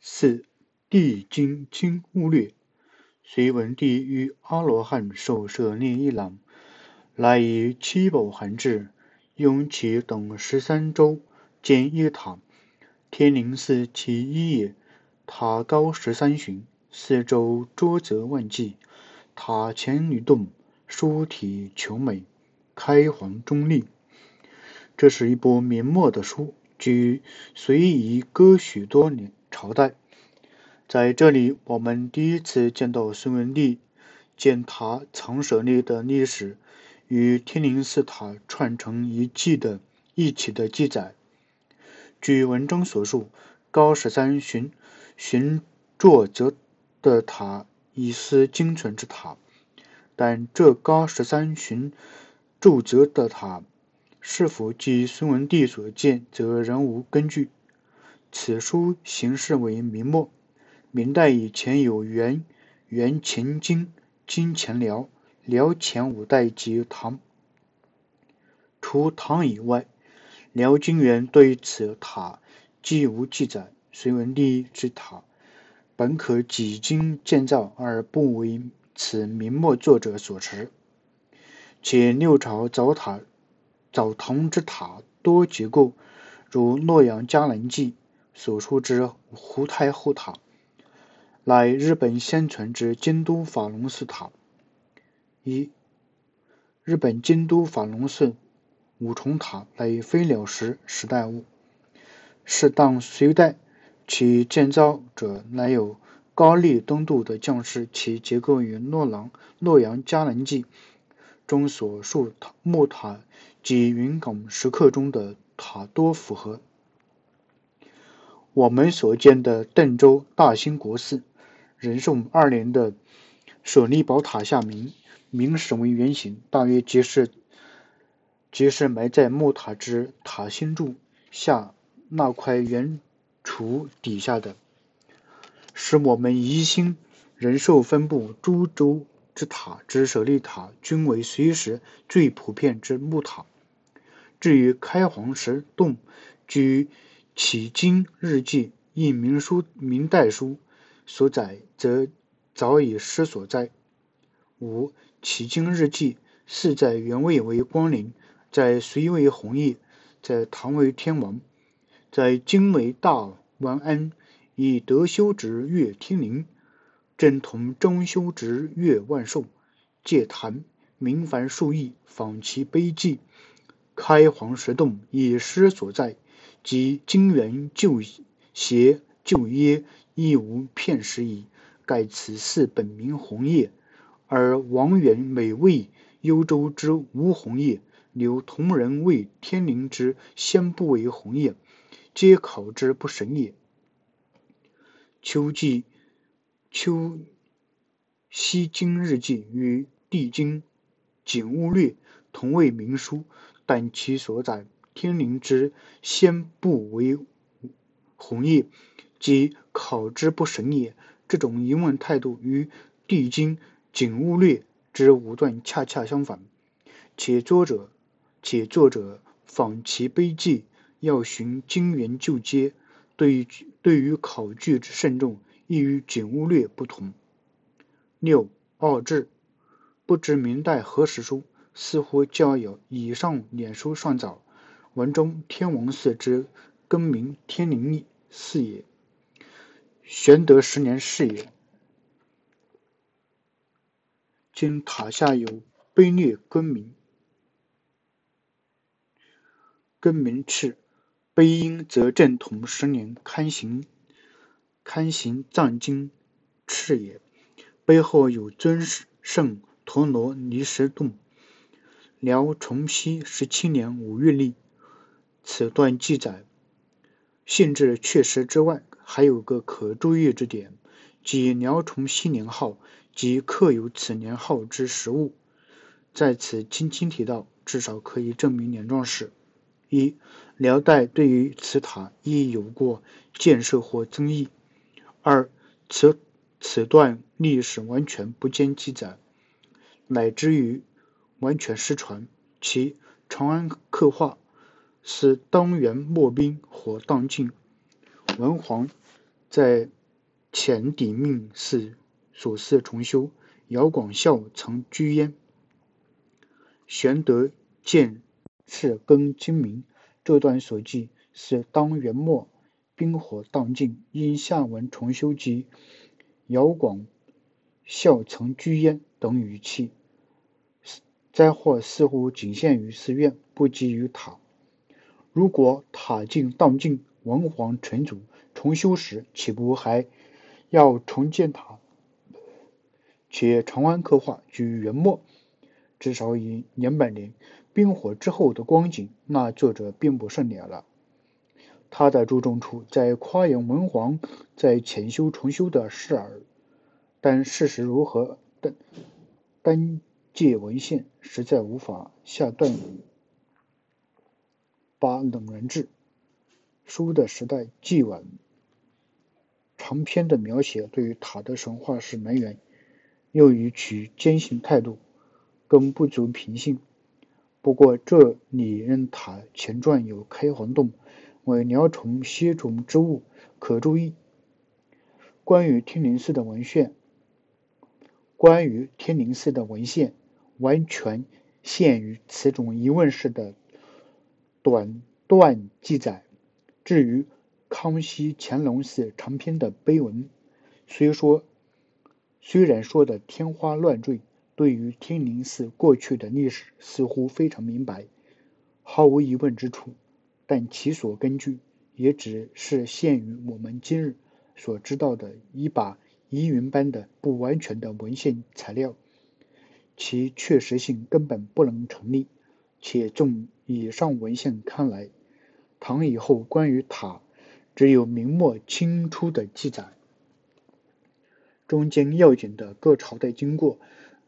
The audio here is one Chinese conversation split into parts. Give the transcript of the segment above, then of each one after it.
四、地经经巫略。隋文帝与阿罗汉受舍利一郎，来以七宝函至，用其等十三州建一塔。天灵寺其一也，塔高十三寻，四周周泽万计，塔前女洞，书体求美，开皇中立。这是一部明末的书，据隋已隔许多年。朝代，在这里，我们第一次见到隋文帝建塔藏舍利的历史，与天灵寺塔串成一气的一起的记载。据文中所述，高十三寻寻坐则的塔已是精存之塔，但这高十三旬筑泽的塔是否即隋文帝所建，则仍无根据。此书形式为明末，明代以前有元、元乾金、金乾辽、辽前五代及唐。除唐以外，辽金元对此塔既无记载。隋文帝之塔本可几经建造，而不为此明末作者所持。且六朝早塔、早唐之塔多结构，如洛阳伽蓝记。所述之胡太后塔，乃日本现存之京都法隆寺塔。一、日本京都法隆寺五重塔乃飞鸟石时代物，是当隋代，其建造者乃有高丽东渡的将士，其结构与洛阳洛阳伽蓝记中所述塔木塔及云冈石刻中的塔多符合。我们所见的邓州大兴国寺，仁寿二年的舍利宝塔下明明石为原型，大约即是即是埋在木塔之塔心柱下那块圆柱底下的，使我们疑心仁寿分布诸州之塔之舍利塔均为隋时最普遍之木塔。至于开皇石洞，据迄今日记一明书明代书所载，则早已失所在。五迄今日记四在原位为光陵，在隋为红叶，在唐为天王，在今为大王安，以德修直越天灵，正同中修直越万寿，借坛名凡数亿，访其碑记，开皇石洞已失所在。即金元旧邪旧耶，亦无片石矣。盖此寺本名红叶，而王元每谓幽州之无红叶，留同人谓天灵之先不为红叶，皆考之不神也。秋季秋西经日记与地经景物略同为明书，但其所载。天灵之先不为红叶，即考之不审也。这种疑问态度与《地经景物略》之五段恰恰相反。且作者且作者访其碑记，要寻经源旧阶，对于对于考据之慎重，亦与《景物略》不同。六二志，不知明代何时书，似乎较有以上两书算早。文中天王寺之更名天灵寺也，玄德十年是也。今塔下有碑略更名，更名赤，碑音则正统十年刊行刊行藏经敕也。碑后有尊圣陀罗尼石洞，辽崇熙十七年五月立。此段记载性质确实之外，还有个可注意之点，即辽崇熙年号及刻有此年号之实物，在此轻轻提到，至少可以证明两桩事：一，辽代对于此塔亦有过建设或争议；二，此此段历史完全不见记载，乃至于完全失传，其长安刻画。是当元末兵火荡尽，文皇在前底命寺所事重修，姚广孝曾居焉。玄德见是更精明。这段所记是当元末兵火荡尽，因下文重修及姚广孝曾居焉等语气，灾祸似乎仅限于寺院，不及于塔。如果塔尽荡尽，文皇成祖重修时，岂不还要重建塔？且长安刻画居元末，至少已两百年，兵火之后的光景，那作者并不甚了了。他的注重处在夸扬文皇在潜修重修的事儿，但事实如何，单单借文献实在无法下断语。八冷人志，书的时代既晚，长篇的描写对于塔的神话是来源，又以取坚信态度，更不足凭信。不过这里任塔前传有开黄洞，为鸟虫蝎虫之物，可注意。关于天宁寺的文献，关于天宁寺的文献，完全限于此种疑问式的。短段记载。至于康熙、乾隆寺长篇的碑文，虽说虽然说的天花乱坠，对于天宁寺过去的历史似乎非常明白，毫无疑问之处，但其所根据也只是限于我们今日所知道的一把疑云般的不完全的文献材料，其确实性根本不能成立。且重以上文献看来，唐以后关于塔只有明末清初的记载，中间要紧的各朝代经过，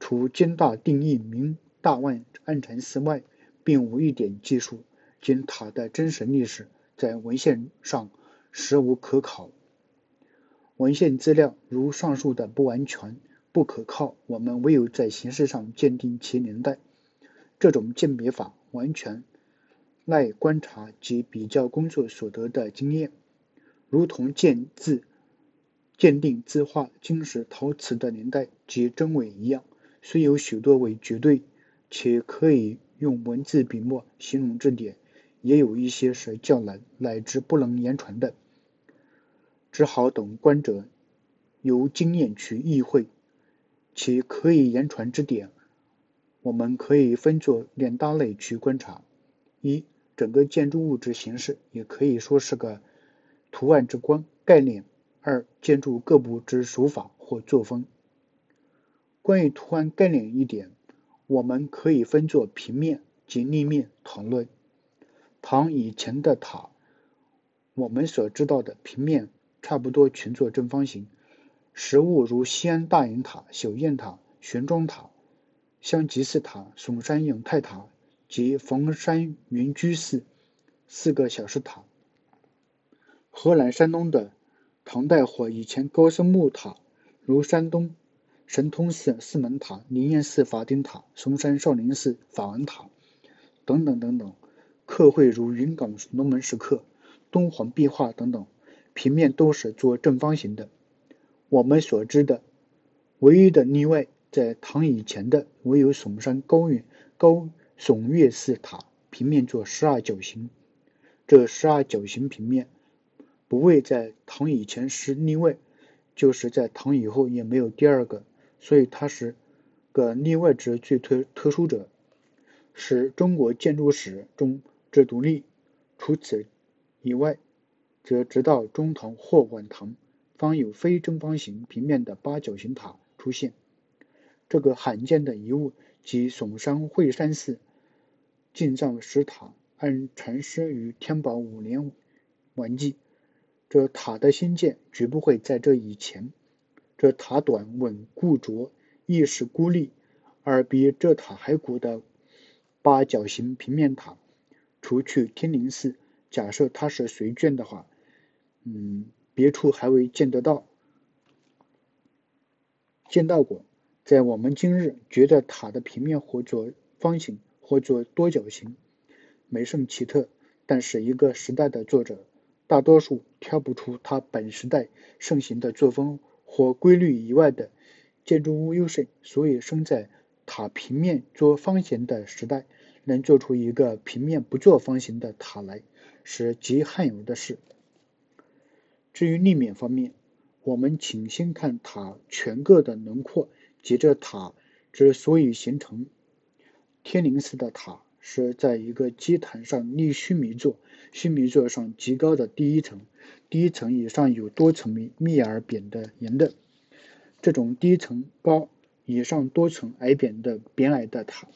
除金大定义明大万安禅寺外，并无一点记述。今塔的真实历史在文献上实无可考，文献资料如上述的不完全、不可靠，我们唯有在形式上鉴定其年代。这种鉴别法完全赖观察及比较工作所得的经验，如同鉴字、鉴定字画、金石陶瓷的年代及真伪一样，虽有许多为绝对且可以用文字笔墨形容之点，也有一些是较难乃至不能言传的，只好等观者由经验去意会，其可以言传之点。我们可以分作两大类去观察：一、整个建筑物之形式，也可以说是个图案之观概念；二、建筑各部之手法或作风。关于图案概念一点，我们可以分作平面及立面讨论。唐以前的塔，我们所知道的平面差不多全作正方形，实物如西安大雁塔、小雁塔、玄奘塔。香积寺塔、嵩山永泰塔及房山云居寺四个小石塔。河南、山东的唐代或以前高僧木塔，如山东神通寺四门塔、灵岩寺法顶塔、嵩山少林寺法王塔等等等等，刻绘如云冈龙门石刻、敦煌壁画等等，平面都是做正方形的。我们所知的唯一的例外。在唐以前的，唯有嵩山高远高嵩岳寺塔平面做十二角形。这十二角形平面不为在唐以前是例外，就是在唐以后也没有第二个，所以它是个例外之最特特殊者，是中国建筑史中之独立。除此以外，则直到中唐或晚唐，方有非正方形平面的八角形塔出现。这个罕见的遗物即嵩山惠山寺进藏石塔，按禅师于天宝五年完记。这塔的兴建绝不会在这以前。这塔短稳固拙，亦是孤立，而比这塔还古的八角形平面塔，除去天宁寺，假设它是随卷的话，嗯，别处还未见得到，见到过。在我们今日觉得塔的平面或作方形，或作多角形，美甚奇特。但是一个时代的作者大多数挑不出它本时代盛行的作风或规律以外的建筑物优势，所以生在塔平面做方形的时代，能做出一个平面不做方形的塔来，是极罕有的事。至于立面方面，我们请先看塔全个的轮廓。接着，塔之所以形成天灵寺的塔，是在一个基坛上立须弥座，须弥座上极高的第一层，第一层以上有多层密密而扁的岩的。这种低层高，以上多层矮扁的扁矮的塔，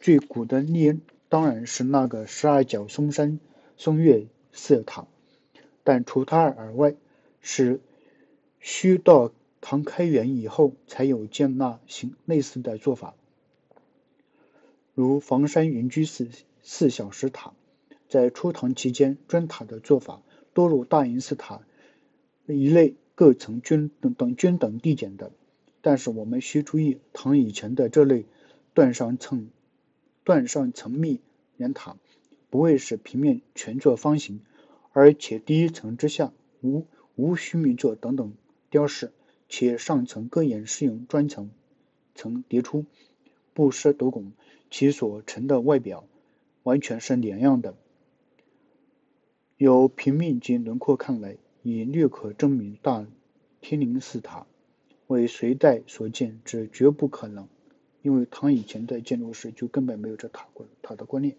最古的例当然是那个十二角松山松岳寺塔，但除它而外，是须到。唐开元以后，才有建那行类似的做法，如房山云居寺四小石塔。在初唐期间，砖塔的做法多如大营寺塔一类，各层均等等均等递减的。但是我们需注意，唐以前的这类断上层断上层密檐塔，不会使平面全作方形，而且第一层之下无无须弥座等等雕饰。且上层各眼是用砖层层叠出，不施斗拱，其所成的外表完全是两样的。由平面及轮廓看来，已略可证明大天灵寺塔为隋代所建，之绝不可能，因为唐以前的建筑师就根本没有这塔观塔的观念。